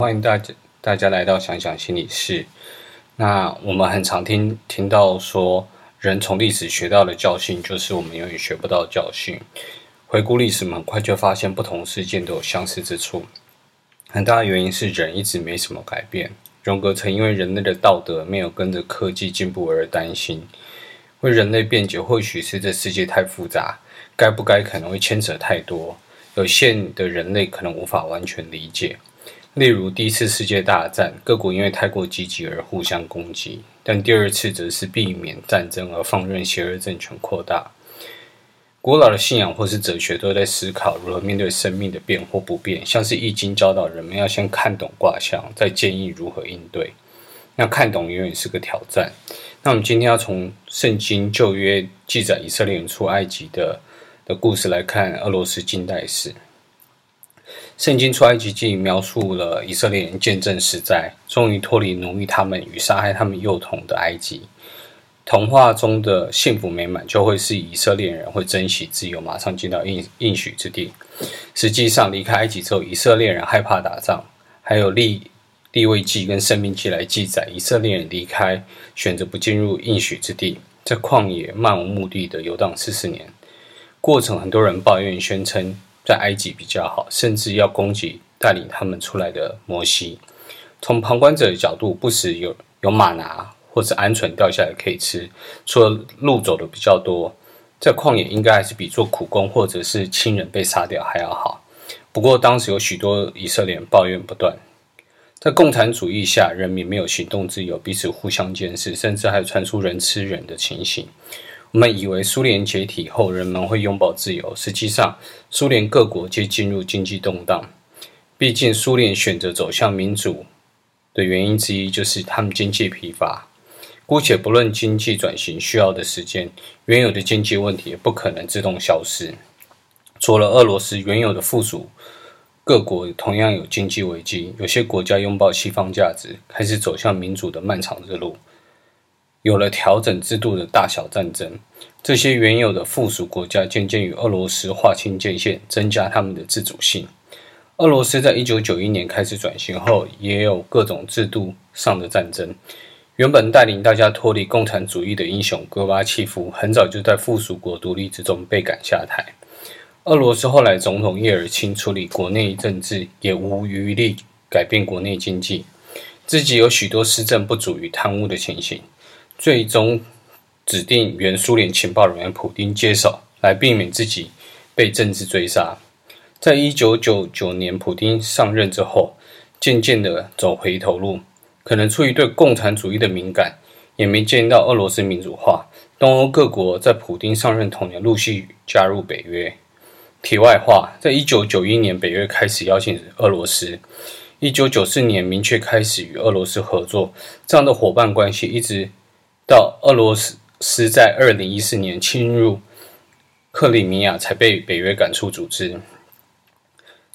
欢迎大家，大家来到想想心理室。那我们很常听听到说，人从历史学到的教训，就是我们永远学不到教训。回顾历史，很快就发现不同事件都有相似之处。很大的原因是人一直没什么改变。荣格曾因为人类的道德没有跟着科技进步而担心，为人类辩解，或许是这世界太复杂，该不该可能会牵扯太多，有限的人类可能无法完全理解。例如，第一次世界大战，各国因为太过积极而互相攻击；但第二次则是避免战争而放任邪恶政权扩大。古老的信仰或是哲学都在思考如何面对生命的变或不变，像是《易经》教导人们要先看懂卦象，再建议如何应对。那看懂永远是个挑战。那我们今天要从圣经旧约记载以色列人出埃及的的故事来看俄罗斯近代史。圣经出埃及记描述了以色列人见证十灾，终于脱离奴役他们与杀害他们幼童的埃及。童话中的幸福美满，就会是以色列人会珍惜自由，马上进到应应许之地。实际上，离开埃及之后，以色列人害怕打仗，还有利利未记跟生命记来记载，以色列人离开，选择不进入应许之地，在旷野漫无目的的游荡四十年。过程，很多人抱怨，宣称。在埃及比较好，甚至要攻击带领他们出来的摩西。从旁观者的角度，不时有有马拿或者鹌鹑掉下来可以吃，说路走的比较多，在旷野应该还是比做苦工或者是亲人被杀掉还要好。不过当时有许多以色列人抱怨不断，在共产主义下，人民没有行动自由，彼此互相监视，甚至还传出人吃人的情形。我们以为苏联解体后，人们会拥抱自由。实际上，苏联各国皆进入经济动荡。毕竟，苏联选择走向民主的原因之一，就是他们经济疲乏。姑且不论经济转型需要的时间，原有的经济问题也不可能自动消失。除了俄罗斯，原有的附属各国同样有经济危机。有些国家拥抱西方价值，开始走向民主的漫长之路。有了调整制度的大小战争，这些原有的附属国家渐渐与俄罗斯划清界限，增加他们的自主性。俄罗斯在一九九一年开始转型后，也有各种制度上的战争。原本带领大家脱离共产主义的英雄戈巴契夫，很早就在附属国独立之中被赶下台。俄罗斯后来总统叶尔钦处理国内政治，也无余力改变国内经济，自己有许多施政不足与贪污的情形。最终指定原苏联情报人员普丁接手，来避免自己被政治追杀。在一九九九年普丁上任之后，渐渐的走回头路，可能出于对共产主义的敏感，也没见到俄罗斯民主化。东欧各国在普丁上任同年陆续加入北约。题外话，在一九九一年，北约开始邀请俄罗斯，一九九四年明确开始与俄罗斯合作，这样的伙伴关系一直。到俄罗斯在二零一四年侵入克里米亚，才被北约赶出组织。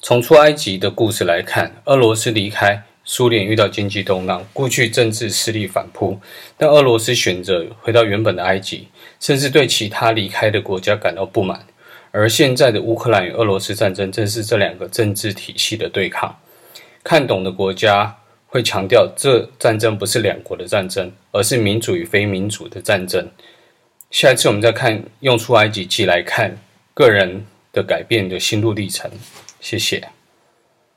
从出埃及的故事来看，俄罗斯离开苏联遇到经济动荡，过去政治势力反扑，但俄罗斯选择回到原本的埃及，甚至对其他离开的国家感到不满。而现在的乌克兰与俄罗斯战争，正是这两个政治体系的对抗。看懂的国家。会强调，这战争不是两国的战争，而是民主与非民主的战争。下一次我们再看用出埃及记来看个人的改变的心路历程。谢谢。